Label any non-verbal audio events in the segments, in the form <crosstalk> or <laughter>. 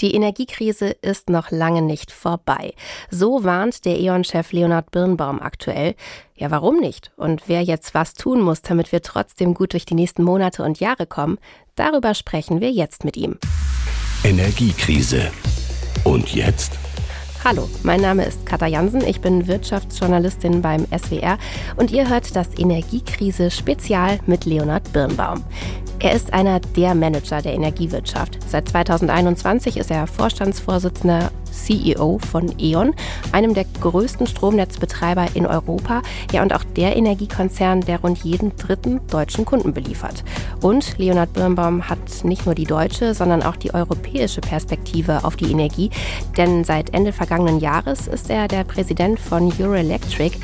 Die Energiekrise ist noch lange nicht vorbei. So warnt der E.ON-Chef Leonhard Birnbaum aktuell. Ja, warum nicht? Und wer jetzt was tun muss, damit wir trotzdem gut durch die nächsten Monate und Jahre kommen, darüber sprechen wir jetzt mit ihm. Energiekrise. Und jetzt? Hallo, mein Name ist Katha Jansen, ich bin Wirtschaftsjournalistin beim SWR und ihr hört das Energiekrise Spezial mit Leonhard Birnbaum. Er ist einer der Manager der Energiewirtschaft. Seit 2021 ist er Vorstandsvorsitzender CEO von E.ON, einem der größten Stromnetzbetreiber in Europa, ja und auch der Energiekonzern, der rund jeden dritten deutschen Kunden beliefert. Und Leonhard Birnbaum hat nicht nur die deutsche, sondern auch die europäische Perspektive auf die Energie, denn seit Ende vergangenen Jahres ist er der Präsident von Euroelectric,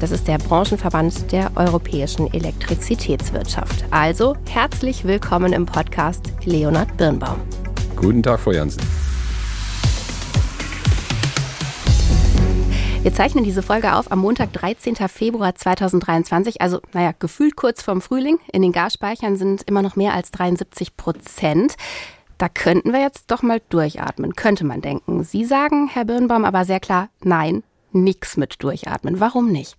das ist der Branchenverband der europäischen Elektrizitätswirtschaft. Also herzlich willkommen im Podcast Leonhard Birnbaum. Guten Tag, Frau Jansen. Wir zeichnen diese Folge auf am Montag, 13. Februar 2023, also naja, gefühlt kurz vorm Frühling. In den Gasspeichern sind immer noch mehr als 73 Prozent. Da könnten wir jetzt doch mal durchatmen, könnte man denken. Sie sagen, Herr Birnbaum, aber sehr klar, nein, nichts mit durchatmen. Warum nicht?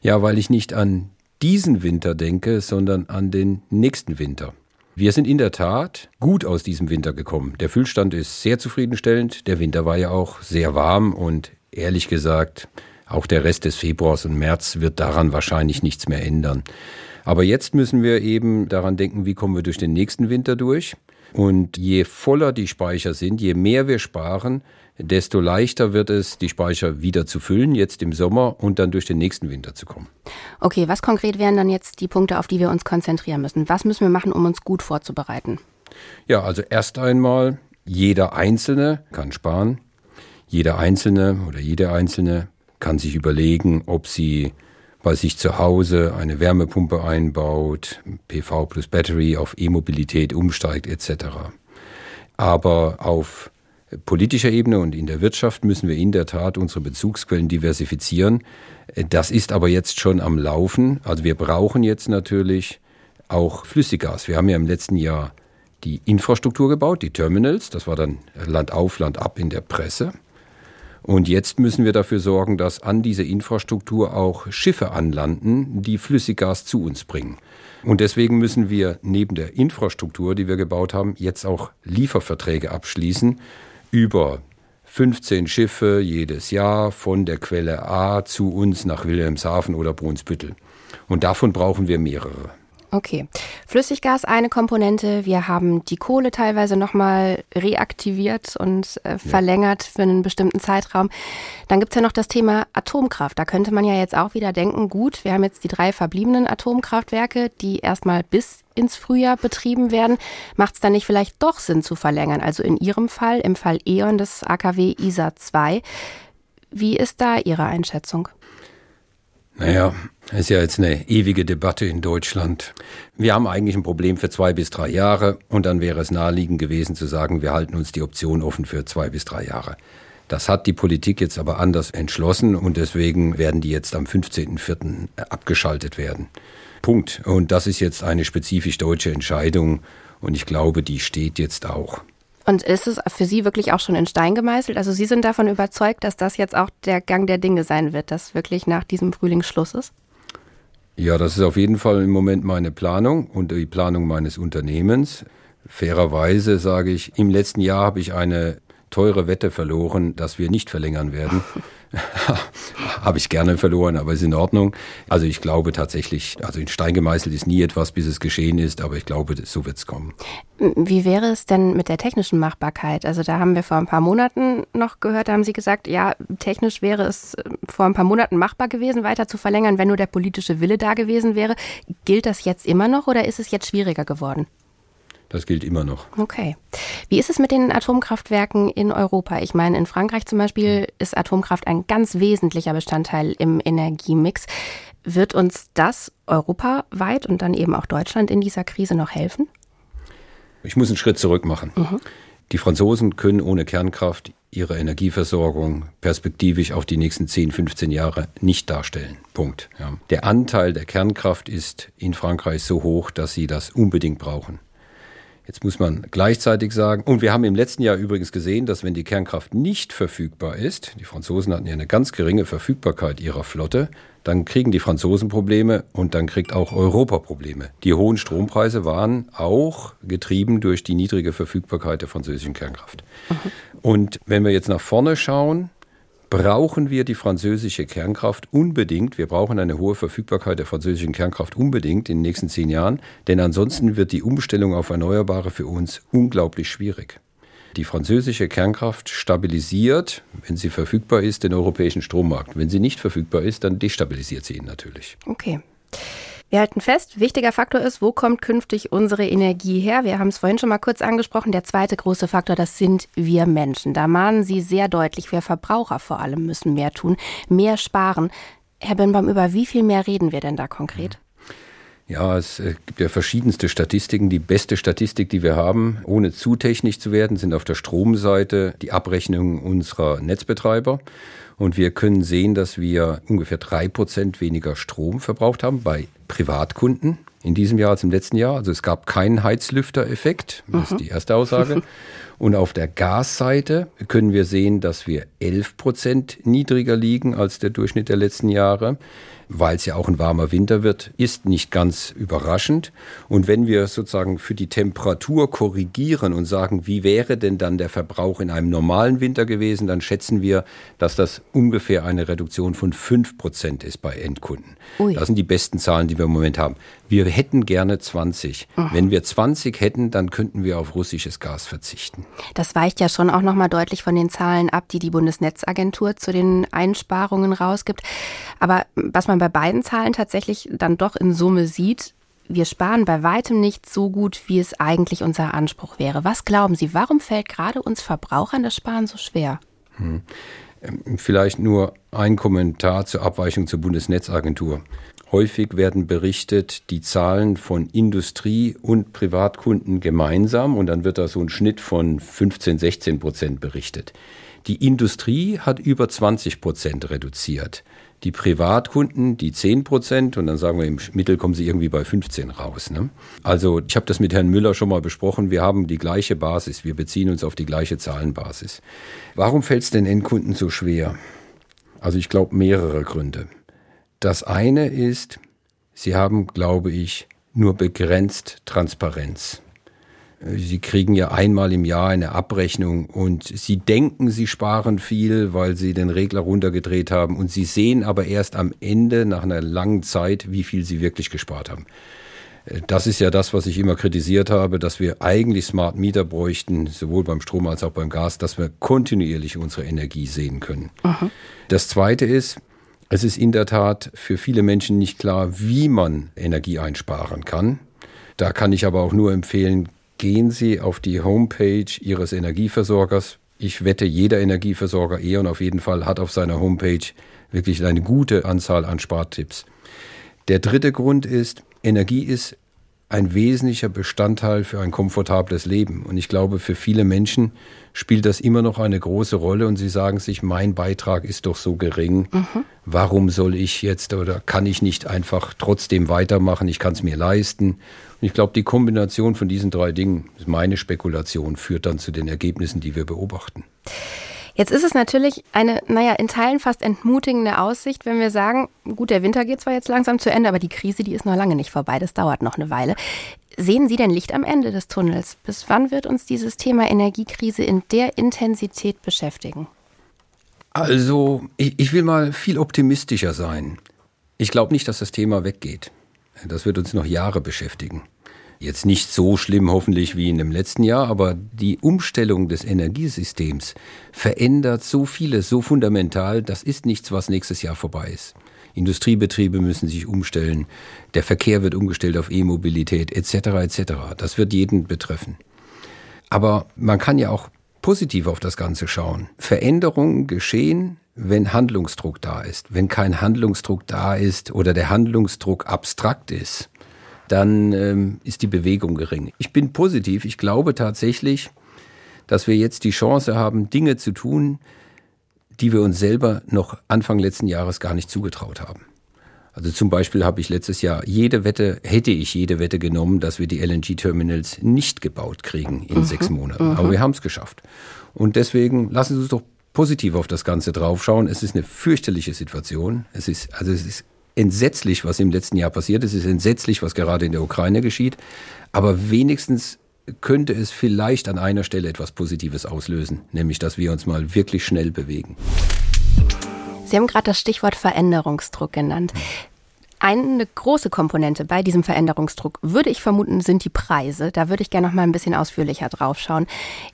Ja, weil ich nicht an diesen Winter denke, sondern an den nächsten Winter. Wir sind in der Tat gut aus diesem Winter gekommen. Der Füllstand ist sehr zufriedenstellend. Der Winter war ja auch sehr warm und ehrlich gesagt, auch der Rest des Februars und März wird daran wahrscheinlich nichts mehr ändern. Aber jetzt müssen wir eben daran denken, wie kommen wir durch den nächsten Winter durch. Und je voller die Speicher sind, je mehr wir sparen, desto leichter wird es, die Speicher wieder zu füllen, jetzt im Sommer und dann durch den nächsten Winter zu kommen. Okay, was konkret wären dann jetzt die Punkte, auf die wir uns konzentrieren müssen? Was müssen wir machen, um uns gut vorzubereiten? Ja, also erst einmal, jeder Einzelne kann sparen. Jeder Einzelne oder jede Einzelne kann sich überlegen, ob sie bei sich zu Hause eine Wärmepumpe einbaut, PV plus Battery auf E-Mobilität umsteigt etc. Aber auf politischer Ebene und in der Wirtschaft müssen wir in der Tat unsere Bezugsquellen diversifizieren. Das ist aber jetzt schon am Laufen. Also wir brauchen jetzt natürlich auch Flüssiggas. Wir haben ja im letzten Jahr die Infrastruktur gebaut, die Terminals. Das war dann Land auf, Land ab in der Presse. Und jetzt müssen wir dafür sorgen, dass an diese Infrastruktur auch Schiffe anlanden, die Flüssiggas zu uns bringen. Und deswegen müssen wir neben der Infrastruktur, die wir gebaut haben, jetzt auch Lieferverträge abschließen über 15 Schiffe jedes Jahr von der Quelle A zu uns nach Wilhelmshaven oder Brunsbüttel. Und davon brauchen wir mehrere. Okay. Flüssiggas eine Komponente. Wir haben die Kohle teilweise nochmal reaktiviert und äh, verlängert ja. für einen bestimmten Zeitraum. Dann gibt's ja noch das Thema Atomkraft. Da könnte man ja jetzt auch wieder denken, gut, wir haben jetzt die drei verbliebenen Atomkraftwerke, die erstmal bis ins Frühjahr betrieben werden. Macht es dann nicht vielleicht doch Sinn zu verlängern? Also in Ihrem Fall, im Fall E.ON des AKW ISA 2. Wie ist da Ihre Einschätzung? Naja, es ist ja jetzt eine ewige Debatte in Deutschland. Wir haben eigentlich ein Problem für zwei bis drei Jahre und dann wäre es naheliegend gewesen zu sagen, wir halten uns die Option offen für zwei bis drei Jahre. Das hat die Politik jetzt aber anders entschlossen und deswegen werden die jetzt am 15.04. abgeschaltet werden. Punkt. Und das ist jetzt eine spezifisch deutsche Entscheidung und ich glaube, die steht jetzt auch. Und ist es für Sie wirklich auch schon in Stein gemeißelt? Also Sie sind davon überzeugt, dass das jetzt auch der Gang der Dinge sein wird, dass wirklich nach diesem Frühling Schluss ist? Ja, das ist auf jeden Fall im Moment meine Planung und die Planung meines Unternehmens. Fairerweise sage ich, im letzten Jahr habe ich eine teure Wette verloren, dass wir nicht verlängern werden. <laughs> <laughs> Habe ich gerne verloren, aber ist in Ordnung. Also ich glaube tatsächlich, also in Stein gemeißelt ist nie etwas, bis es geschehen ist, aber ich glaube, so wird es kommen. Wie wäre es denn mit der technischen Machbarkeit? Also da haben wir vor ein paar Monaten noch gehört, da haben Sie gesagt, ja, technisch wäre es äh, vor ein paar Monaten machbar gewesen, weiter zu verlängern, wenn nur der politische Wille da gewesen wäre. Gilt das jetzt immer noch oder ist es jetzt schwieriger geworden? Das gilt immer noch. Okay. Wie ist es mit den Atomkraftwerken in Europa? Ich meine, in Frankreich zum Beispiel ist Atomkraft ein ganz wesentlicher Bestandteil im Energiemix. Wird uns das europaweit und dann eben auch Deutschland in dieser Krise noch helfen? Ich muss einen Schritt zurück machen. Mhm. Die Franzosen können ohne Kernkraft ihre Energieversorgung perspektivisch auch die nächsten 10, 15 Jahre nicht darstellen. Punkt. Ja. Der Anteil der Kernkraft ist in Frankreich so hoch, dass sie das unbedingt brauchen. Jetzt muss man gleichzeitig sagen, und wir haben im letzten Jahr übrigens gesehen, dass wenn die Kernkraft nicht verfügbar ist, die Franzosen hatten ja eine ganz geringe Verfügbarkeit ihrer Flotte, dann kriegen die Franzosen Probleme und dann kriegt auch Europa Probleme. Die hohen Strompreise waren auch getrieben durch die niedrige Verfügbarkeit der französischen Kernkraft. Mhm. Und wenn wir jetzt nach vorne schauen, brauchen wir die französische Kernkraft unbedingt. Wir brauchen eine hohe Verfügbarkeit der französischen Kernkraft unbedingt in den nächsten zehn Jahren, denn ansonsten wird die Umstellung auf Erneuerbare für uns unglaublich schwierig. Die französische Kernkraft stabilisiert, wenn sie verfügbar ist, den europäischen Strommarkt. Wenn sie nicht verfügbar ist, dann destabilisiert sie ihn natürlich. Okay. Wir halten fest, wichtiger Faktor ist, wo kommt künftig unsere Energie her? Wir haben es vorhin schon mal kurz angesprochen. Der zweite große Faktor, das sind wir Menschen. Da mahnen Sie sehr deutlich, wir Verbraucher vor allem müssen mehr tun, mehr sparen. Herr Birnbaum, über wie viel mehr reden wir denn da konkret? Ja, es äh, gibt ja verschiedenste Statistiken. Die beste Statistik, die wir haben, ohne zu technisch zu werden, sind auf der Stromseite die Abrechnungen unserer Netzbetreiber. Und wir können sehen, dass wir ungefähr drei Prozent weniger Strom verbraucht haben bei Privatkunden in diesem Jahr als im letzten Jahr. Also es gab keinen Heizlüftereffekt. Das ist die erste Aussage. <laughs> Und auf der Gasseite können wir sehen, dass wir 11 Prozent niedriger liegen als der Durchschnitt der letzten Jahre weil es ja auch ein warmer Winter wird, ist nicht ganz überraschend. Und wenn wir sozusagen für die Temperatur korrigieren und sagen, wie wäre denn dann der Verbrauch in einem normalen Winter gewesen, dann schätzen wir, dass das ungefähr eine Reduktion von fünf Prozent ist bei Endkunden. Ui. Das sind die besten Zahlen, die wir im Moment haben. Wir hätten gerne 20. Aha. Wenn wir 20 hätten, dann könnten wir auf russisches Gas verzichten. Das weicht ja schon auch nochmal deutlich von den Zahlen ab, die die Bundesnetzagentur zu den Einsparungen rausgibt. Aber was man bei beiden Zahlen tatsächlich dann doch in Summe sieht, wir sparen bei weitem nicht so gut, wie es eigentlich unser Anspruch wäre. Was glauben Sie, warum fällt gerade uns Verbrauchern das Sparen so schwer? Hm. Ähm, vielleicht nur ein Kommentar zur Abweichung zur Bundesnetzagentur. Häufig werden berichtet die Zahlen von Industrie und Privatkunden gemeinsam und dann wird da so ein Schnitt von 15, 16 Prozent berichtet. Die Industrie hat über 20 Prozent reduziert. Die Privatkunden, die 10 Prozent und dann sagen wir im Mittel kommen sie irgendwie bei 15 raus. Ne? Also ich habe das mit Herrn Müller schon mal besprochen. Wir haben die gleiche Basis. Wir beziehen uns auf die gleiche Zahlenbasis. Warum fällt es den Endkunden so schwer? Also ich glaube mehrere Gründe. Das eine ist, sie haben, glaube ich, nur begrenzt Transparenz. Sie kriegen ja einmal im Jahr eine Abrechnung und Sie denken, Sie sparen viel, weil Sie den Regler runtergedreht haben und Sie sehen aber erst am Ende nach einer langen Zeit, wie viel Sie wirklich gespart haben. Das ist ja das, was ich immer kritisiert habe, dass wir eigentlich Smart Meter bräuchten, sowohl beim Strom als auch beim Gas, dass wir kontinuierlich unsere Energie sehen können. Aha. Das Zweite ist, es ist in der Tat für viele Menschen nicht klar, wie man Energie einsparen kann. Da kann ich aber auch nur empfehlen, gehen Sie auf die Homepage Ihres Energieversorgers. Ich wette, jeder Energieversorger E.ON auf jeden Fall hat auf seiner Homepage wirklich eine gute Anzahl an Spartipps. Der dritte Grund ist, Energie ist ein wesentlicher Bestandteil für ein komfortables Leben. Und ich glaube, für viele Menschen spielt das immer noch eine große Rolle und sie sagen sich, mein Beitrag ist doch so gering. Mhm. Warum soll ich jetzt oder kann ich nicht einfach trotzdem weitermachen? Ich kann es mir leisten. Und ich glaube, die Kombination von diesen drei Dingen, meine Spekulation, führt dann zu den Ergebnissen, die wir beobachten. Jetzt ist es natürlich eine, naja, in Teilen fast entmutigende Aussicht, wenn wir sagen, gut, der Winter geht zwar jetzt langsam zu Ende, aber die Krise, die ist noch lange nicht vorbei, das dauert noch eine Weile. Sehen Sie denn Licht am Ende des Tunnels? Bis wann wird uns dieses Thema Energiekrise in der Intensität beschäftigen? Also, ich, ich will mal viel optimistischer sein. Ich glaube nicht, dass das Thema weggeht. Das wird uns noch Jahre beschäftigen. Jetzt nicht so schlimm hoffentlich wie in dem letzten Jahr, aber die Umstellung des Energiesystems verändert so vieles so fundamental, das ist nichts, was nächstes Jahr vorbei ist. Industriebetriebe müssen sich umstellen, der Verkehr wird umgestellt auf E-Mobilität etc. etc. Das wird jeden betreffen. Aber man kann ja auch positiv auf das Ganze schauen. Veränderungen geschehen, wenn Handlungsdruck da ist. Wenn kein Handlungsdruck da ist oder der Handlungsdruck abstrakt ist, dann ähm, ist die Bewegung gering. Ich bin positiv. Ich glaube tatsächlich, dass wir jetzt die Chance haben, Dinge zu tun, die wir uns selber noch Anfang letzten Jahres gar nicht zugetraut haben. Also zum Beispiel habe ich letztes Jahr jede Wette, hätte ich jede Wette genommen, dass wir die LNG-Terminals nicht gebaut kriegen in mhm. sechs Monaten. Mhm. Aber wir haben es geschafft. Und deswegen lassen Sie uns doch positiv auf das Ganze draufschauen. Es ist eine fürchterliche Situation. Es ist, also es ist entsetzlich, was im letzten Jahr passiert ist. Es ist entsetzlich, was gerade in der Ukraine geschieht. Aber wenigstens könnte es vielleicht an einer Stelle etwas Positives auslösen, nämlich dass wir uns mal wirklich schnell bewegen. Sie haben gerade das Stichwort Veränderungsdruck genannt. Eine große Komponente bei diesem Veränderungsdruck, würde ich vermuten, sind die Preise. Da würde ich gerne noch mal ein bisschen ausführlicher drauf schauen.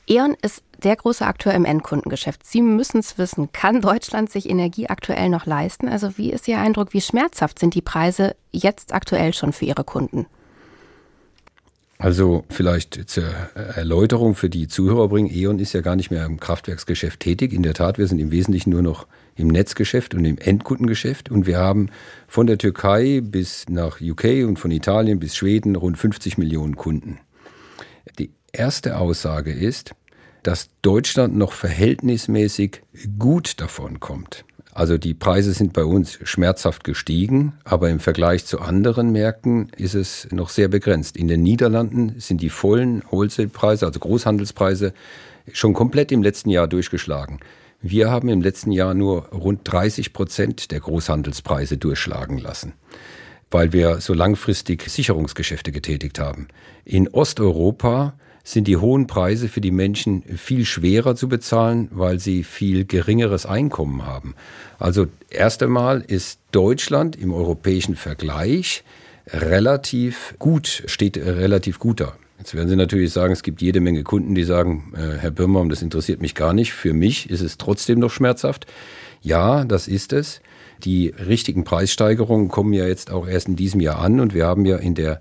E.ON ist der große Akteur im Endkundengeschäft. Sie müssen es wissen. Kann Deutschland sich Energie aktuell noch leisten? Also wie ist Ihr Eindruck? Wie schmerzhaft sind die Preise jetzt aktuell schon für Ihre Kunden? Also vielleicht zur Erläuterung für die Zuhörer bringen. E.ON ist ja gar nicht mehr im Kraftwerksgeschäft tätig. In der Tat, wir sind im Wesentlichen nur noch im Netzgeschäft und im Endkundengeschäft. Und wir haben von der Türkei bis nach UK und von Italien bis Schweden rund 50 Millionen Kunden. Die erste Aussage ist, dass Deutschland noch verhältnismäßig gut davon kommt. Also die Preise sind bei uns schmerzhaft gestiegen, aber im Vergleich zu anderen Märkten ist es noch sehr begrenzt. In den Niederlanden sind die vollen Wholesale-Preise, also Großhandelspreise, schon komplett im letzten Jahr durchgeschlagen. Wir haben im letzten Jahr nur rund 30 Prozent der Großhandelspreise durchschlagen lassen, weil wir so langfristig Sicherungsgeschäfte getätigt haben. In Osteuropa sind die hohen Preise für die Menschen viel schwerer zu bezahlen, weil sie viel geringeres Einkommen haben. Also erst einmal ist Deutschland im europäischen Vergleich relativ gut, steht relativ gut da. Jetzt werden Sie natürlich sagen, es gibt jede Menge Kunden, die sagen, äh, Herr Birnbaum, das interessiert mich gar nicht. Für mich ist es trotzdem noch schmerzhaft. Ja, das ist es. Die richtigen Preissteigerungen kommen ja jetzt auch erst in diesem Jahr an und wir haben ja in der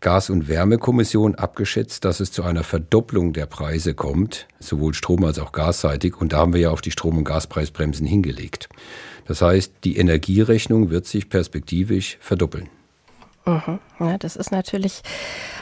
Gas- und Wärmekommission abgeschätzt, dass es zu einer Verdopplung der Preise kommt, sowohl Strom- als auch gasseitig. Und da haben wir ja auf die Strom- und Gaspreisbremsen hingelegt. Das heißt, die Energierechnung wird sich perspektivisch verdoppeln. Mhm. Ja, das ist natürlich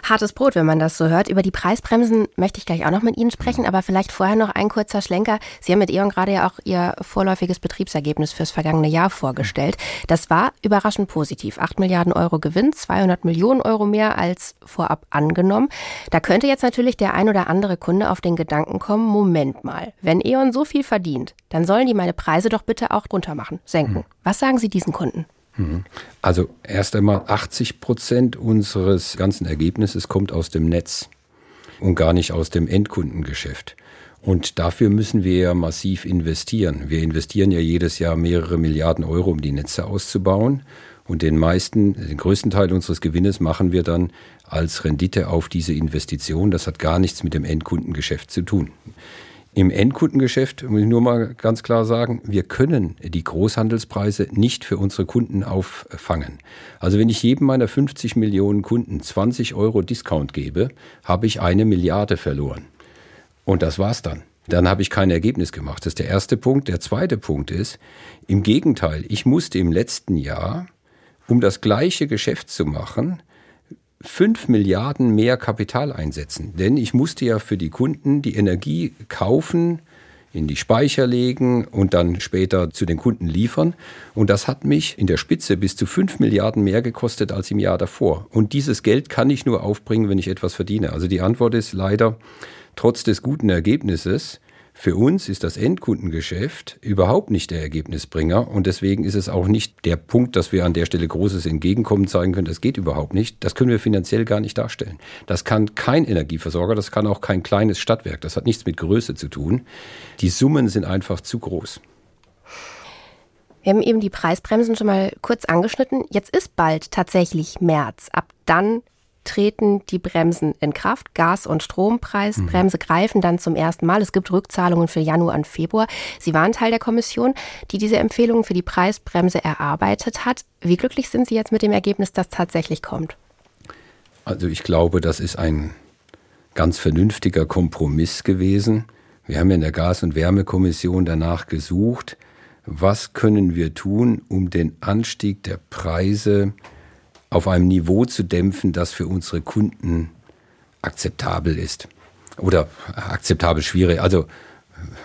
hartes Brot, wenn man das so hört. Über die Preisbremsen möchte ich gleich auch noch mit Ihnen sprechen, aber vielleicht vorher noch ein kurzer Schlenker. Sie haben mit E.ON gerade ja auch Ihr vorläufiges Betriebsergebnis fürs vergangene Jahr vorgestellt. Das war überraschend positiv. 8 Milliarden Euro Gewinn, 200 Millionen Euro mehr als vorab angenommen. Da könnte jetzt natürlich der ein oder andere Kunde auf den Gedanken kommen, Moment mal, wenn E.ON so viel verdient, dann sollen die meine Preise doch bitte auch runter machen, senken. Hm. Was sagen Sie diesen Kunden? Also erst einmal 80 Prozent unseres ganzen Ergebnisses kommt aus dem Netz und gar nicht aus dem Endkundengeschäft. Und dafür müssen wir ja massiv investieren. Wir investieren ja jedes Jahr mehrere Milliarden Euro, um die Netze auszubauen. Und den meisten, den größten Teil unseres Gewinnes machen wir dann als Rendite auf diese Investition. Das hat gar nichts mit dem Endkundengeschäft zu tun. Im Endkundengeschäft muss ich nur mal ganz klar sagen, wir können die Großhandelspreise nicht für unsere Kunden auffangen. Also wenn ich jedem meiner 50 Millionen Kunden 20 Euro Discount gebe, habe ich eine Milliarde verloren. Und das war's dann. Dann habe ich kein Ergebnis gemacht. Das ist der erste Punkt. Der zweite Punkt ist, im Gegenteil, ich musste im letzten Jahr, um das gleiche Geschäft zu machen, 5 Milliarden mehr Kapital einsetzen. Denn ich musste ja für die Kunden die Energie kaufen, in die Speicher legen und dann später zu den Kunden liefern. Und das hat mich in der Spitze bis zu 5 Milliarden mehr gekostet als im Jahr davor. Und dieses Geld kann ich nur aufbringen, wenn ich etwas verdiene. Also die Antwort ist leider, trotz des guten Ergebnisses, für uns ist das Endkundengeschäft überhaupt nicht der Ergebnisbringer und deswegen ist es auch nicht der Punkt, dass wir an der Stelle großes Entgegenkommen zeigen können. Das geht überhaupt nicht. Das können wir finanziell gar nicht darstellen. Das kann kein Energieversorger, das kann auch kein kleines Stadtwerk. Das hat nichts mit Größe zu tun. Die Summen sind einfach zu groß. Wir haben eben die Preisbremsen schon mal kurz angeschnitten. Jetzt ist bald tatsächlich März. Ab dann treten die Bremsen in Kraft. Gas- und Strompreisbremse mhm. greifen dann zum ersten Mal. Es gibt Rückzahlungen für Januar und Februar. Sie waren Teil der Kommission, die diese Empfehlungen für die Preisbremse erarbeitet hat. Wie glücklich sind Sie jetzt mit dem Ergebnis, das tatsächlich kommt? Also ich glaube, das ist ein ganz vernünftiger Kompromiss gewesen. Wir haben in der Gas- und Wärmekommission danach gesucht, was können wir tun, um den Anstieg der Preise auf einem Niveau zu dämpfen, das für unsere Kunden akzeptabel ist. Oder akzeptabel schwierig, also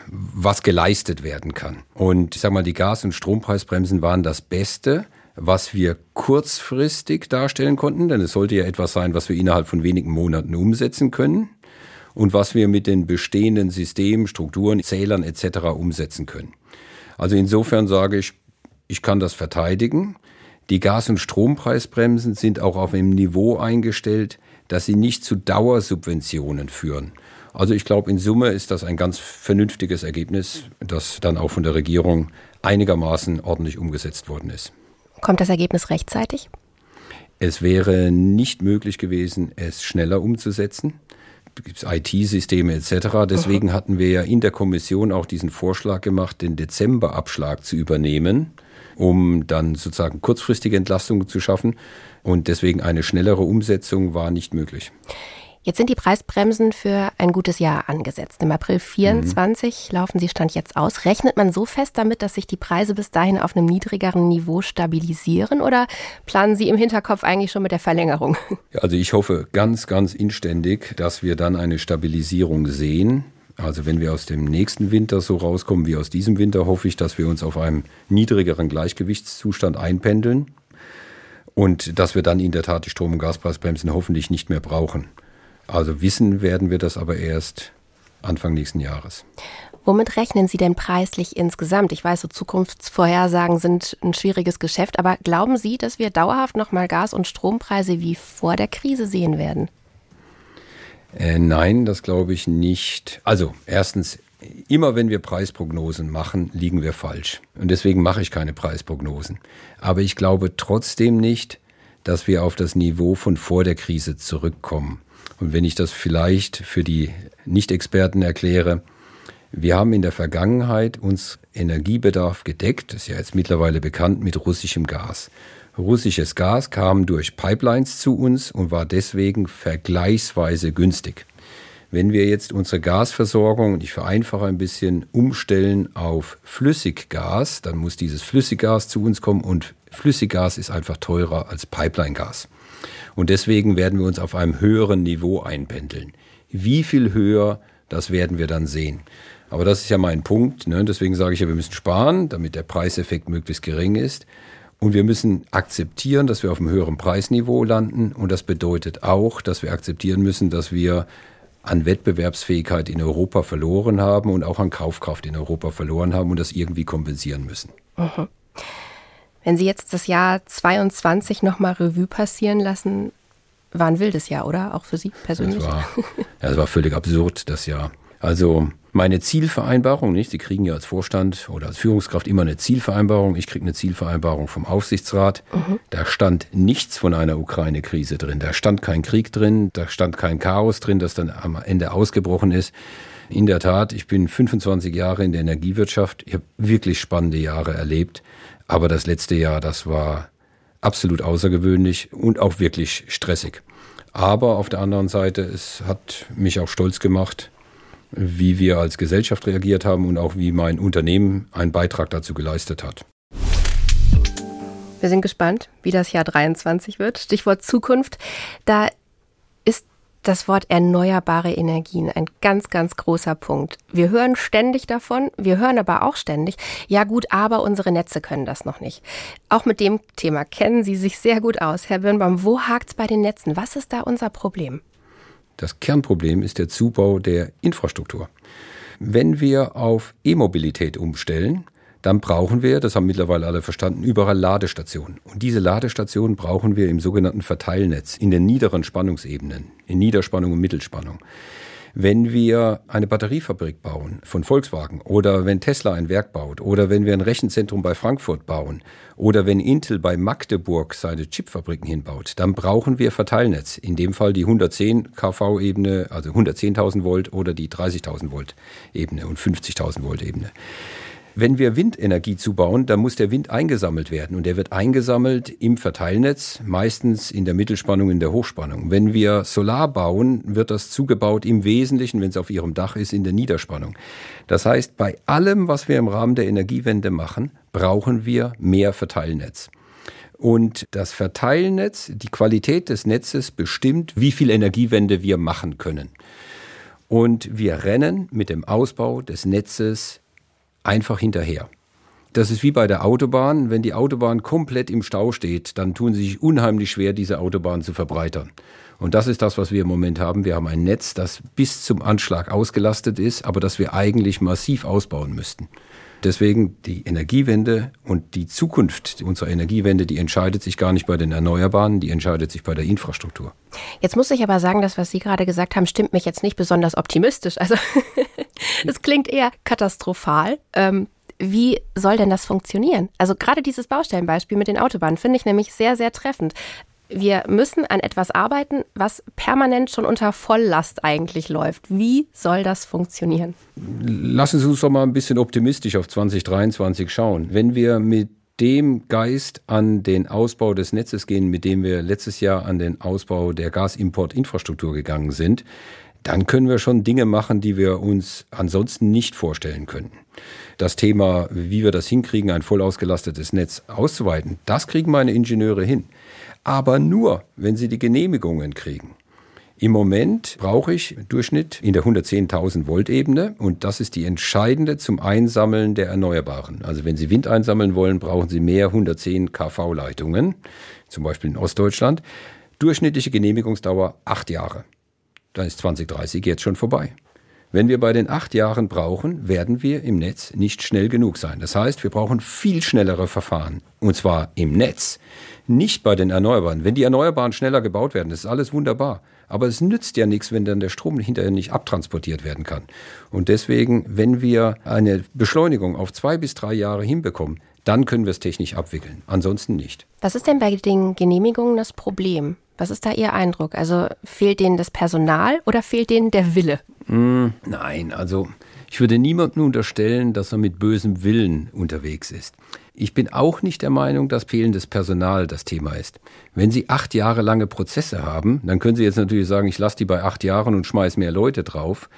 was geleistet werden kann. Und ich sage mal, die Gas- und Strompreisbremsen waren das Beste, was wir kurzfristig darstellen konnten, denn es sollte ja etwas sein, was wir innerhalb von wenigen Monaten umsetzen können und was wir mit den bestehenden Systemen, Strukturen, Zählern etc. umsetzen können. Also insofern sage ich, ich kann das verteidigen. Die Gas- und Strompreisbremsen sind auch auf einem Niveau eingestellt, dass sie nicht zu Dauersubventionen führen. Also ich glaube, in Summe ist das ein ganz vernünftiges Ergebnis, das dann auch von der Regierung einigermaßen ordentlich umgesetzt worden ist. Kommt das Ergebnis rechtzeitig? Es wäre nicht möglich gewesen, es schneller umzusetzen. Es gibt IT-Systeme etc. Deswegen Aha. hatten wir ja in der Kommission auch diesen Vorschlag gemacht, den Dezemberabschlag zu übernehmen, um dann sozusagen kurzfristige Entlastungen zu schaffen. Und deswegen eine schnellere Umsetzung war nicht möglich. Jetzt sind die Preisbremsen für ein gutes Jahr angesetzt. Im April 24 mhm. laufen sie Stand jetzt aus. Rechnet man so fest damit, dass sich die Preise bis dahin auf einem niedrigeren Niveau stabilisieren oder planen Sie im Hinterkopf eigentlich schon mit der Verlängerung? Also ich hoffe ganz, ganz inständig, dass wir dann eine Stabilisierung sehen. Also wenn wir aus dem nächsten Winter so rauskommen wie aus diesem Winter, hoffe ich, dass wir uns auf einem niedrigeren Gleichgewichtszustand einpendeln und dass wir dann in der Tat die Strom- und Gaspreisbremsen hoffentlich nicht mehr brauchen. Also wissen werden wir das aber erst Anfang nächsten Jahres. Womit rechnen Sie denn preislich insgesamt? Ich weiß, so Zukunftsvorhersagen sind ein schwieriges Geschäft, aber glauben Sie, dass wir dauerhaft nochmal Gas- und Strompreise wie vor der Krise sehen werden? Äh, nein, das glaube ich nicht. Also erstens, immer wenn wir Preisprognosen machen, liegen wir falsch. Und deswegen mache ich keine Preisprognosen. Aber ich glaube trotzdem nicht, dass wir auf das Niveau von vor der Krise zurückkommen. Und wenn ich das vielleicht für die Nicht-Experten erkläre, wir haben in der Vergangenheit uns Energiebedarf gedeckt, das ist ja jetzt mittlerweile bekannt, mit russischem Gas. Russisches Gas kam durch Pipelines zu uns und war deswegen vergleichsweise günstig. Wenn wir jetzt unsere Gasversorgung, und ich vereinfache ein bisschen, umstellen auf Flüssiggas, dann muss dieses Flüssiggas zu uns kommen und Flüssiggas ist einfach teurer als Pipeline-Gas. Und deswegen werden wir uns auf einem höheren Niveau einpendeln. Wie viel höher, das werden wir dann sehen. Aber das ist ja mein Punkt. Ne? Deswegen sage ich ja, wir müssen sparen, damit der Preiseffekt möglichst gering ist. Und wir müssen akzeptieren, dass wir auf einem höheren Preisniveau landen. Und das bedeutet auch, dass wir akzeptieren müssen, dass wir an Wettbewerbsfähigkeit in Europa verloren haben und auch an Kaufkraft in Europa verloren haben und das irgendwie kompensieren müssen. Mhm. Wenn Sie jetzt das Jahr 22 nochmal Revue passieren lassen, war ein wildes Jahr, oder? Auch für Sie persönlich? Es war, ja, es war völlig absurd, das Jahr. Also meine Zielvereinbarung, nicht? Sie kriegen ja als Vorstand oder als Führungskraft immer eine Zielvereinbarung. Ich kriege eine Zielvereinbarung vom Aufsichtsrat. Mhm. Da stand nichts von einer Ukraine-Krise drin. Da stand kein Krieg drin, da stand kein Chaos drin, das dann am Ende ausgebrochen ist. In der Tat, ich bin 25 Jahre in der Energiewirtschaft. Ich habe wirklich spannende Jahre erlebt. Aber das letzte Jahr, das war absolut außergewöhnlich und auch wirklich stressig. Aber auf der anderen Seite, es hat mich auch stolz gemacht, wie wir als Gesellschaft reagiert haben und auch wie mein Unternehmen einen Beitrag dazu geleistet hat. Wir sind gespannt, wie das Jahr 23 wird. Stichwort Zukunft. Da ist das Wort erneuerbare Energien ein ganz, ganz großer Punkt. Wir hören ständig davon, wir hören aber auch ständig, ja gut, aber unsere Netze können das noch nicht. Auch mit dem Thema kennen Sie sich sehr gut aus. Herr Birnbaum, wo hakt es bei den Netzen? Was ist da unser Problem? Das Kernproblem ist der Zubau der Infrastruktur. Wenn wir auf E-Mobilität umstellen, dann brauchen wir, das haben mittlerweile alle verstanden, überall Ladestationen. Und diese Ladestationen brauchen wir im sogenannten Verteilnetz, in den niederen Spannungsebenen, in Niederspannung und Mittelspannung. Wenn wir eine Batteriefabrik bauen von Volkswagen oder wenn Tesla ein Werk baut oder wenn wir ein Rechenzentrum bei Frankfurt bauen oder wenn Intel bei Magdeburg seine Chipfabriken hinbaut, dann brauchen wir Verteilnetz. In dem Fall die 110 kV-Ebene, also 110.000 Volt oder die 30.000 Volt Ebene und 50.000 Volt Ebene. Wenn wir Windenergie zubauen, dann muss der Wind eingesammelt werden. Und der wird eingesammelt im Verteilnetz, meistens in der Mittelspannung, in der Hochspannung. Wenn wir Solar bauen, wird das zugebaut im Wesentlichen, wenn es auf ihrem Dach ist, in der Niederspannung. Das heißt, bei allem, was wir im Rahmen der Energiewende machen, brauchen wir mehr Verteilnetz. Und das Verteilnetz, die Qualität des Netzes bestimmt, wie viel Energiewende wir machen können. Und wir rennen mit dem Ausbau des Netzes einfach hinterher. Das ist wie bei der Autobahn. Wenn die Autobahn komplett im Stau steht, dann tun sie sich unheimlich schwer, diese Autobahn zu verbreitern. Und das ist das, was wir im Moment haben. Wir haben ein Netz, das bis zum Anschlag ausgelastet ist, aber das wir eigentlich massiv ausbauen müssten. Deswegen die Energiewende und die Zukunft unserer Energiewende, die entscheidet sich gar nicht bei den Erneuerbaren, die entscheidet sich bei der Infrastruktur. Jetzt muss ich aber sagen, das, was Sie gerade gesagt haben, stimmt mich jetzt nicht besonders optimistisch. Also <laughs> es klingt eher katastrophal. Ähm, wie soll denn das funktionieren? Also gerade dieses Baustellenbeispiel mit den Autobahnen finde ich nämlich sehr, sehr treffend wir müssen an etwas arbeiten, was permanent schon unter Volllast eigentlich läuft. Wie soll das funktionieren? Lassen Sie uns doch mal ein bisschen optimistisch auf 2023 schauen. Wenn wir mit dem Geist an den Ausbau des Netzes gehen, mit dem wir letztes Jahr an den Ausbau der Gasimportinfrastruktur gegangen sind, dann können wir schon Dinge machen, die wir uns ansonsten nicht vorstellen könnten. Das Thema, wie wir das hinkriegen, ein voll ausgelastetes Netz auszuweiten, das kriegen meine Ingenieure hin aber nur, wenn sie die Genehmigungen kriegen. Im Moment brauche ich Durchschnitt in der 110.000 Volt Ebene und das ist die entscheidende zum Einsammeln der Erneuerbaren. Also wenn Sie Wind einsammeln wollen, brauchen Sie mehr 110 kV Leitungen, zum Beispiel in Ostdeutschland. Durchschnittliche Genehmigungsdauer acht Jahre. Dann ist 2030 jetzt schon vorbei. Wenn wir bei den acht Jahren brauchen, werden wir im Netz nicht schnell genug sein. Das heißt, wir brauchen viel schnellere Verfahren. Und zwar im Netz nicht bei den Erneuerbaren. Wenn die Erneuerbaren schneller gebaut werden, das ist alles wunderbar. Aber es nützt ja nichts, wenn dann der Strom hinterher nicht abtransportiert werden kann. Und deswegen, wenn wir eine Beschleunigung auf zwei bis drei Jahre hinbekommen, dann können wir es technisch abwickeln. Ansonsten nicht. Was ist denn bei den Genehmigungen das Problem? Was ist da Ihr Eindruck? Also fehlt denen das Personal oder fehlt denen der Wille? Mm, nein, also ich würde niemandem unterstellen, dass er mit bösem Willen unterwegs ist. Ich bin auch nicht der Meinung, dass fehlendes Personal das Thema ist. Wenn Sie acht Jahre lange Prozesse haben, dann können Sie jetzt natürlich sagen, ich lasse die bei acht Jahren und schmeiß mehr Leute drauf.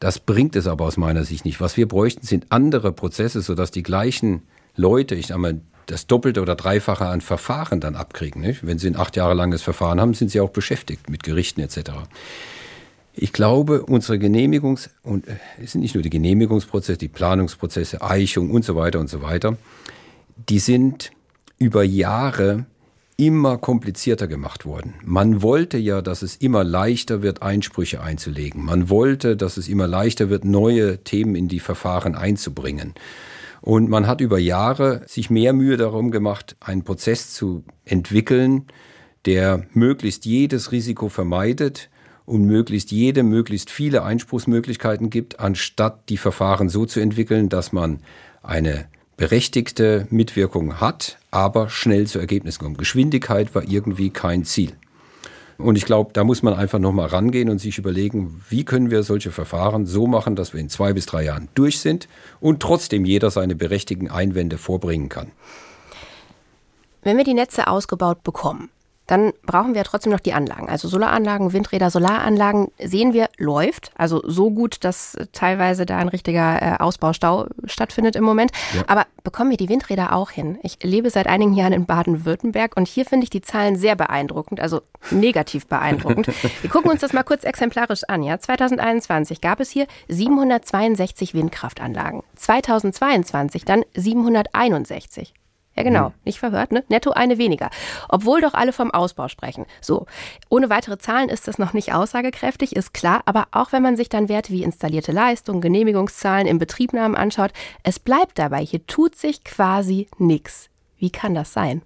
Das bringt es aber aus meiner Sicht nicht. Was wir bräuchten, sind andere Prozesse, sodass die gleichen Leute, ich sage mal, das Doppelte oder Dreifache an Verfahren dann abkriegen. Nicht? Wenn Sie ein acht Jahre langes Verfahren haben, sind Sie auch beschäftigt mit Gerichten etc. Ich glaube, unsere Genehmigungs- und äh, es sind nicht nur die Genehmigungsprozesse, die Planungsprozesse, Eichung und so weiter und so weiter die sind über Jahre immer komplizierter gemacht worden. Man wollte ja, dass es immer leichter wird, Einsprüche einzulegen. Man wollte, dass es immer leichter wird, neue Themen in die Verfahren einzubringen. Und man hat über Jahre sich mehr Mühe darum gemacht, einen Prozess zu entwickeln, der möglichst jedes Risiko vermeidet und möglichst jede, möglichst viele Einspruchsmöglichkeiten gibt, anstatt die Verfahren so zu entwickeln, dass man eine berechtigte Mitwirkung hat, aber schnell zu Ergebnissen kommt. Geschwindigkeit war irgendwie kein Ziel. Und ich glaube, da muss man einfach nochmal rangehen und sich überlegen, wie können wir solche Verfahren so machen, dass wir in zwei bis drei Jahren durch sind und trotzdem jeder seine berechtigten Einwände vorbringen kann. Wenn wir die Netze ausgebaut bekommen, dann brauchen wir trotzdem noch die Anlagen. Also Solaranlagen, Windräder, Solaranlagen sehen wir, läuft. Also so gut, dass teilweise da ein richtiger äh, Ausbaustau stattfindet im Moment. Ja. Aber bekommen wir die Windräder auch hin? Ich lebe seit einigen Jahren in Baden-Württemberg und hier finde ich die Zahlen sehr beeindruckend, also negativ beeindruckend. <laughs> wir gucken uns das mal kurz exemplarisch an. Ja? 2021 gab es hier 762 Windkraftanlagen. 2022 dann 761. Ja, genau. Mhm. Nicht verhört, ne? Netto eine weniger. Obwohl doch alle vom Ausbau sprechen. So. Ohne weitere Zahlen ist das noch nicht aussagekräftig, ist klar. Aber auch wenn man sich dann Werte wie installierte Leistung, Genehmigungszahlen im Betriebnahmen anschaut, es bleibt dabei. Hier tut sich quasi nichts. Wie kann das sein?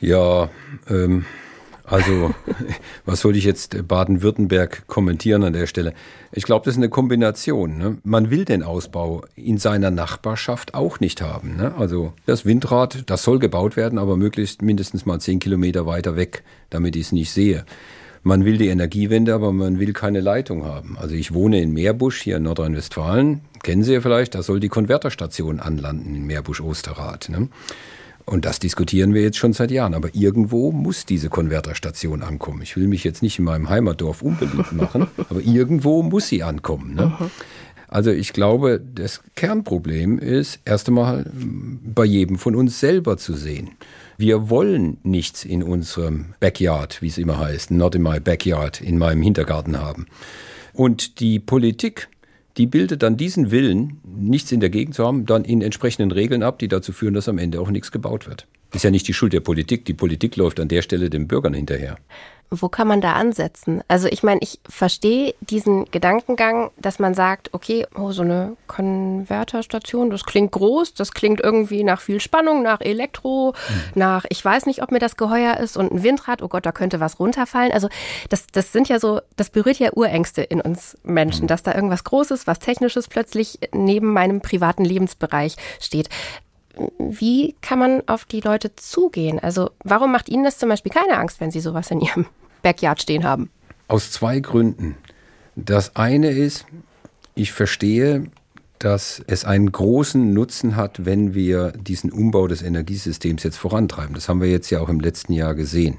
Ja, ähm, also, <laughs> was soll ich jetzt Baden-Württemberg kommentieren an der Stelle? Ich glaube, das ist eine Kombination. Ne? Man will den Ausbau in seiner Nachbarschaft auch nicht haben. Ne? Also das Windrad, das soll gebaut werden, aber möglichst mindestens mal zehn Kilometer weiter weg, damit ich es nicht sehe. Man will die Energiewende, aber man will keine Leitung haben. Also ich wohne in Meerbusch hier in Nordrhein-Westfalen. Kennen Sie ja vielleicht, da soll die Konverterstation anlanden in Meerbusch-Osterrath. Ne? Und das diskutieren wir jetzt schon seit Jahren. Aber irgendwo muss diese Konverterstation ankommen. Ich will mich jetzt nicht in meinem Heimatdorf unbeliebt machen, <laughs> aber irgendwo muss sie ankommen. Ne? Also ich glaube, das Kernproblem ist erst einmal bei jedem von uns selber zu sehen. Wir wollen nichts in unserem Backyard, wie es immer heißt, not in my backyard, in meinem Hintergarten haben. Und die Politik die bildet dann diesen Willen, nichts in der Gegend zu haben, dann in entsprechenden Regeln ab, die dazu führen, dass am Ende auch nichts gebaut wird. Ist ja nicht die Schuld der Politik. Die Politik läuft an der Stelle den Bürgern hinterher. Wo kann man da ansetzen? Also ich meine, ich verstehe diesen Gedankengang, dass man sagt, okay, oh, so eine Konverterstation, das klingt groß, das klingt irgendwie nach viel Spannung, nach Elektro, mhm. nach, ich weiß nicht, ob mir das geheuer ist und ein Windrad, oh Gott, da könnte was runterfallen. Also das, das sind ja so, das berührt ja Urängste in uns Menschen, mhm. dass da irgendwas Großes, was Technisches plötzlich neben meinem privaten Lebensbereich steht wie kann man auf die Leute zugehen? Also warum macht Ihnen das zum Beispiel keine Angst, wenn Sie sowas in Ihrem <laughs> Backyard stehen haben? Aus zwei Gründen. Das eine ist, ich verstehe, dass es einen großen Nutzen hat, wenn wir diesen Umbau des Energiesystems jetzt vorantreiben. Das haben wir jetzt ja auch im letzten Jahr gesehen.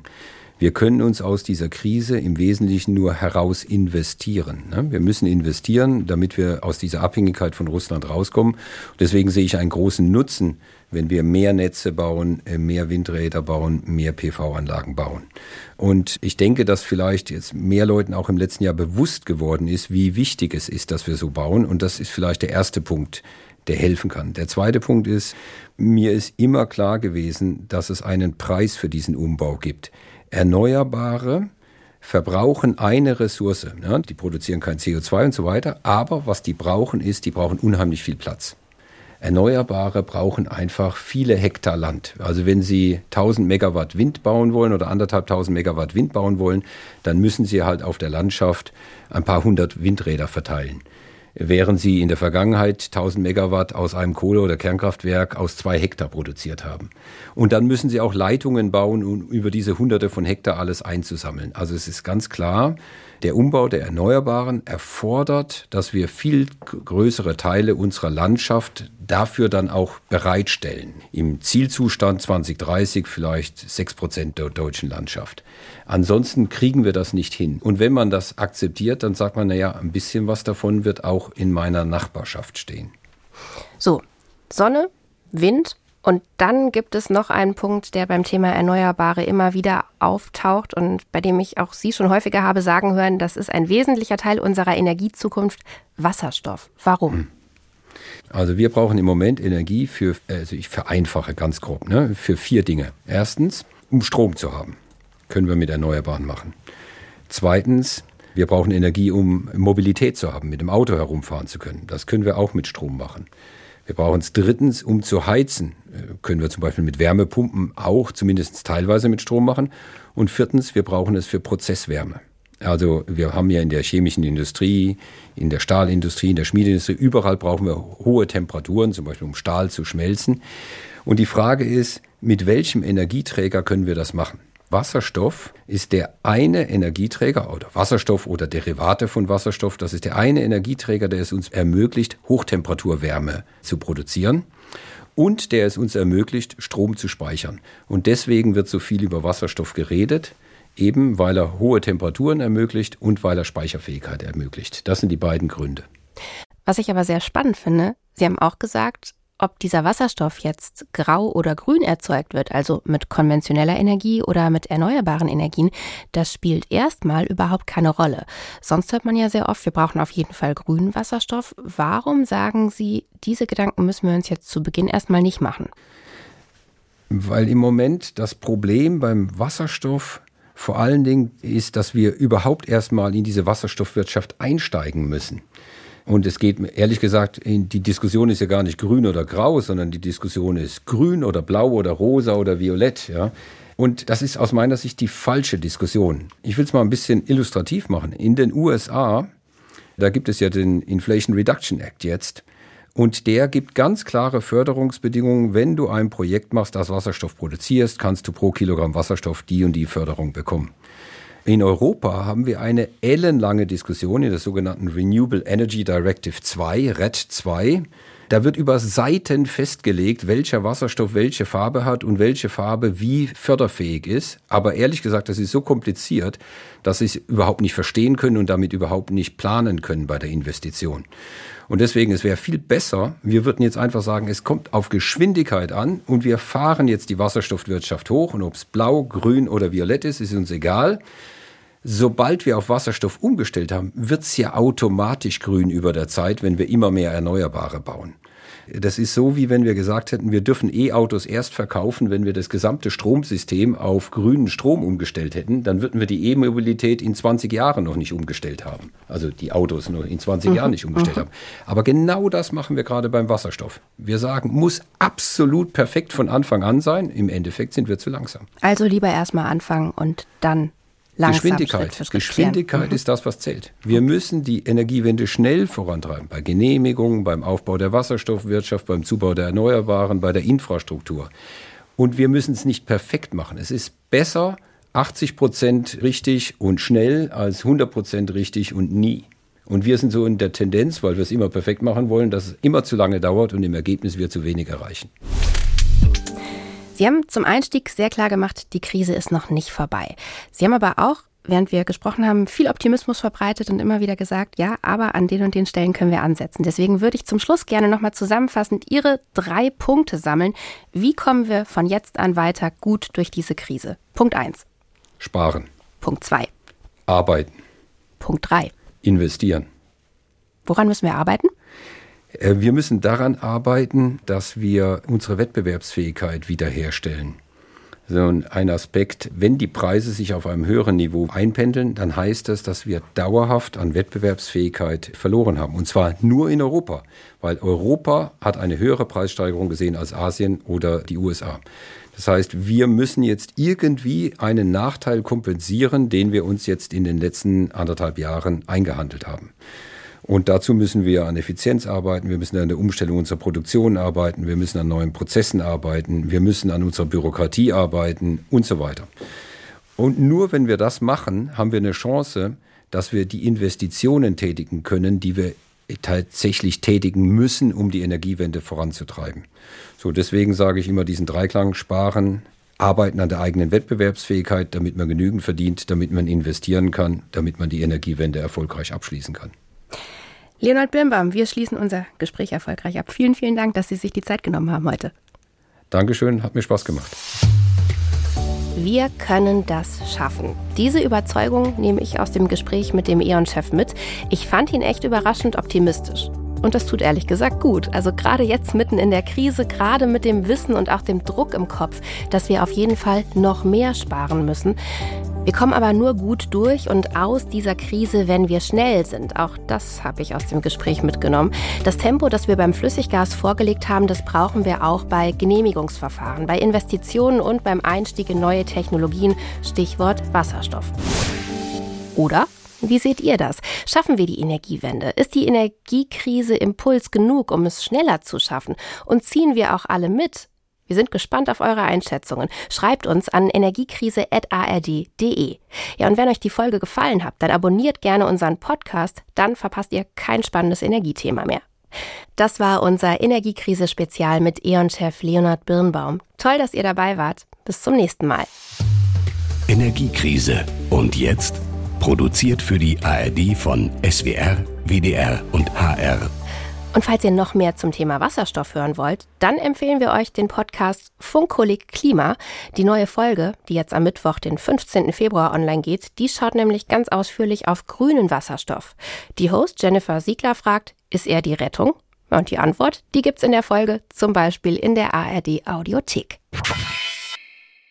Wir können uns aus dieser Krise im Wesentlichen nur heraus investieren. Ne? Wir müssen investieren, damit wir aus dieser Abhängigkeit von Russland rauskommen. Deswegen sehe ich einen großen Nutzen, wenn wir mehr Netze bauen, äh, mehr Windräder bauen, mehr PV-Anlagen bauen. Und ich denke, dass vielleicht jetzt mehr Leuten auch im letzten Jahr bewusst geworden ist, wie wichtig es ist, dass wir so bauen. Und das ist vielleicht der erste Punkt, der helfen kann. Der zweite Punkt ist, mir ist immer klar gewesen, dass es einen Preis für diesen Umbau gibt. Erneuerbare verbrauchen eine Ressource. Ja, die produzieren kein CO2 und so weiter. Aber was die brauchen, ist, die brauchen unheimlich viel Platz. Erneuerbare brauchen einfach viele Hektar Land. Also wenn Sie 1000 Megawatt Wind bauen wollen oder anderthalbtausend Megawatt Wind bauen wollen, dann müssen Sie halt auf der Landschaft ein paar hundert Windräder verteilen während sie in der Vergangenheit 1000 Megawatt aus einem Kohle- oder Kernkraftwerk aus zwei Hektar produziert haben. Und dann müssen sie auch Leitungen bauen, um über diese Hunderte von Hektar alles einzusammeln. Also es ist ganz klar, der Umbau der Erneuerbaren erfordert, dass wir viel größere Teile unserer Landschaft dafür dann auch bereitstellen. Im Zielzustand 2030 vielleicht sechs Prozent der deutschen Landschaft. Ansonsten kriegen wir das nicht hin. Und wenn man das akzeptiert, dann sagt man, naja, ein bisschen was davon wird auch in meiner Nachbarschaft stehen. So, Sonne, Wind, und dann gibt es noch einen Punkt, der beim Thema Erneuerbare immer wieder auftaucht und bei dem ich auch Sie schon häufiger habe sagen hören, das ist ein wesentlicher Teil unserer Energiezukunft, Wasserstoff. Warum? Hm. Also wir brauchen im Moment Energie für, also ich vereinfache ganz grob, ne, für vier Dinge. Erstens, um Strom zu haben. Können wir mit Erneuerbaren machen. Zweitens, wir brauchen Energie, um Mobilität zu haben, mit dem Auto herumfahren zu können. Das können wir auch mit Strom machen. Wir brauchen es drittens, um zu heizen. Äh, können wir zum Beispiel mit Wärmepumpen auch zumindest teilweise mit Strom machen. Und viertens, wir brauchen es für Prozesswärme. Also wir haben ja in der chemischen Industrie, in der Stahlindustrie, in der Schmiedeindustrie, überall brauchen wir hohe Temperaturen, zum Beispiel um Stahl zu schmelzen. Und die Frage ist, mit welchem Energieträger können wir das machen? Wasserstoff ist der eine Energieträger oder Wasserstoff oder Derivate von Wasserstoff, das ist der eine Energieträger, der es uns ermöglicht, Hochtemperaturwärme zu produzieren und der es uns ermöglicht, Strom zu speichern. Und deswegen wird so viel über Wasserstoff geredet, eben weil er hohe Temperaturen ermöglicht und weil er Speicherfähigkeit ermöglicht. Das sind die beiden Gründe. Was ich aber sehr spannend finde, Sie haben auch gesagt, ob dieser Wasserstoff jetzt grau oder grün erzeugt wird, also mit konventioneller Energie oder mit erneuerbaren Energien, das spielt erstmal überhaupt keine Rolle. Sonst hört man ja sehr oft, wir brauchen auf jeden Fall grünen Wasserstoff. Warum sagen Sie, diese Gedanken müssen wir uns jetzt zu Beginn erstmal nicht machen? Weil im Moment das Problem beim Wasserstoff vor allen Dingen ist, dass wir überhaupt erstmal in diese Wasserstoffwirtschaft einsteigen müssen. Und es geht, ehrlich gesagt, die Diskussion ist ja gar nicht grün oder grau, sondern die Diskussion ist grün oder blau oder rosa oder violett, ja. Und das ist aus meiner Sicht die falsche Diskussion. Ich will es mal ein bisschen illustrativ machen. In den USA, da gibt es ja den Inflation Reduction Act jetzt. Und der gibt ganz klare Förderungsbedingungen. Wenn du ein Projekt machst, das Wasserstoff produzierst, kannst du pro Kilogramm Wasserstoff die und die Förderung bekommen. In Europa haben wir eine ellenlange Diskussion in der sogenannten Renewable Energy Directive 2, RED 2. Da wird über Seiten festgelegt, welcher Wasserstoff welche Farbe hat und welche Farbe wie förderfähig ist. Aber ehrlich gesagt, das ist so kompliziert, dass sie es überhaupt nicht verstehen können und damit überhaupt nicht planen können bei der Investition. Und deswegen, es wäre viel besser, wir würden jetzt einfach sagen, es kommt auf Geschwindigkeit an und wir fahren jetzt die Wasserstoffwirtschaft hoch und ob es blau, grün oder violett ist, ist uns egal sobald wir auf Wasserstoff umgestellt haben, wird es ja automatisch grün über der Zeit, wenn wir immer mehr Erneuerbare bauen. Das ist so, wie wenn wir gesagt hätten, wir dürfen E-Autos erst verkaufen, wenn wir das gesamte Stromsystem auf grünen Strom umgestellt hätten. Dann würden wir die E-Mobilität in 20 Jahren noch nicht umgestellt haben. Also die Autos noch in 20 mhm. Jahren nicht umgestellt mhm. haben. Aber genau das machen wir gerade beim Wasserstoff. Wir sagen, muss absolut perfekt von Anfang an sein. Im Endeffekt sind wir zu langsam. Also lieber erstmal anfangen und dann Langsam, Geschwindigkeit. Schritt Schritt Geschwindigkeit mhm. ist das, was zählt. Wir müssen die Energiewende schnell vorantreiben. Bei Genehmigungen, beim Aufbau der Wasserstoffwirtschaft, beim Zubau der Erneuerbaren, bei der Infrastruktur. Und wir müssen es nicht perfekt machen. Es ist besser 80 Prozent richtig und schnell als 100 Prozent richtig und nie. Und wir sind so in der Tendenz, weil wir es immer perfekt machen wollen, dass es immer zu lange dauert und im Ergebnis wir zu wenig erreichen. Sie haben zum Einstieg sehr klar gemacht, die Krise ist noch nicht vorbei. Sie haben aber auch, während wir gesprochen haben, viel Optimismus verbreitet und immer wieder gesagt, ja, aber an den und den Stellen können wir ansetzen. Deswegen würde ich zum Schluss gerne nochmal zusammenfassend Ihre drei Punkte sammeln. Wie kommen wir von jetzt an weiter gut durch diese Krise? Punkt 1. Sparen. Punkt 2. Arbeiten. Punkt 3. Investieren. Woran müssen wir arbeiten? Äh, wir müssen daran arbeiten, dass wir unsere Wettbewerbsfähigkeit wiederherstellen. So ein Aspekt, wenn die Preise sich auf einem höheren Niveau einpendeln, dann heißt das, dass wir dauerhaft an Wettbewerbsfähigkeit verloren haben. Und zwar nur in Europa, weil Europa hat eine höhere Preissteigerung gesehen als Asien oder die USA. Das heißt, wir müssen jetzt irgendwie einen Nachteil kompensieren, den wir uns jetzt in den letzten anderthalb Jahren eingehandelt haben. Und dazu müssen wir an Effizienz arbeiten, wir müssen an der Umstellung unserer Produktion arbeiten, wir müssen an neuen Prozessen arbeiten, wir müssen an unserer Bürokratie arbeiten und so weiter. Und nur wenn wir das machen, haben wir eine Chance, dass wir die Investitionen tätigen können, die wir tatsächlich tätigen müssen, um die Energiewende voranzutreiben. So, deswegen sage ich immer diesen Dreiklang sparen, arbeiten an der eigenen Wettbewerbsfähigkeit, damit man genügend verdient, damit man investieren kann, damit man die Energiewende erfolgreich abschließen kann. Leonhard Birnbaum, wir schließen unser Gespräch erfolgreich ab. Vielen, vielen Dank, dass Sie sich die Zeit genommen haben heute. Dankeschön, hat mir Spaß gemacht. Wir können das schaffen. Diese Überzeugung nehme ich aus dem Gespräch mit dem E.ON-Chef mit. Ich fand ihn echt überraschend optimistisch. Und das tut ehrlich gesagt gut. Also gerade jetzt mitten in der Krise, gerade mit dem Wissen und auch dem Druck im Kopf, dass wir auf jeden Fall noch mehr sparen müssen, wir kommen aber nur gut durch und aus dieser Krise, wenn wir schnell sind. Auch das habe ich aus dem Gespräch mitgenommen. Das Tempo, das wir beim Flüssiggas vorgelegt haben, das brauchen wir auch bei Genehmigungsverfahren, bei Investitionen und beim Einstieg in neue Technologien, Stichwort Wasserstoff. Oder? Wie seht ihr das? Schaffen wir die Energiewende? Ist die Energiekrise Impuls genug, um es schneller zu schaffen? Und ziehen wir auch alle mit? Wir sind gespannt auf eure Einschätzungen. Schreibt uns an energiekrise.ard.de. Ja, und wenn euch die Folge gefallen hat, dann abonniert gerne unseren Podcast, dann verpasst ihr kein spannendes Energiethema mehr. Das war unser Energiekrise-Spezial mit E.ON-Chef Leonhard Birnbaum. Toll, dass ihr dabei wart. Bis zum nächsten Mal. Energiekrise. Und jetzt? Produziert für die ARD von SWR, WDR und HR. Und falls ihr noch mehr zum Thema Wasserstoff hören wollt, dann empfehlen wir euch den Podcast Funkkolleg Klima. Die neue Folge, die jetzt am Mittwoch, den 15. Februar online geht, die schaut nämlich ganz ausführlich auf grünen Wasserstoff. Die Host Jennifer Siegler fragt, ist er die Rettung? Und die Antwort, die gibt's in der Folge, zum Beispiel in der ARD Audiothek.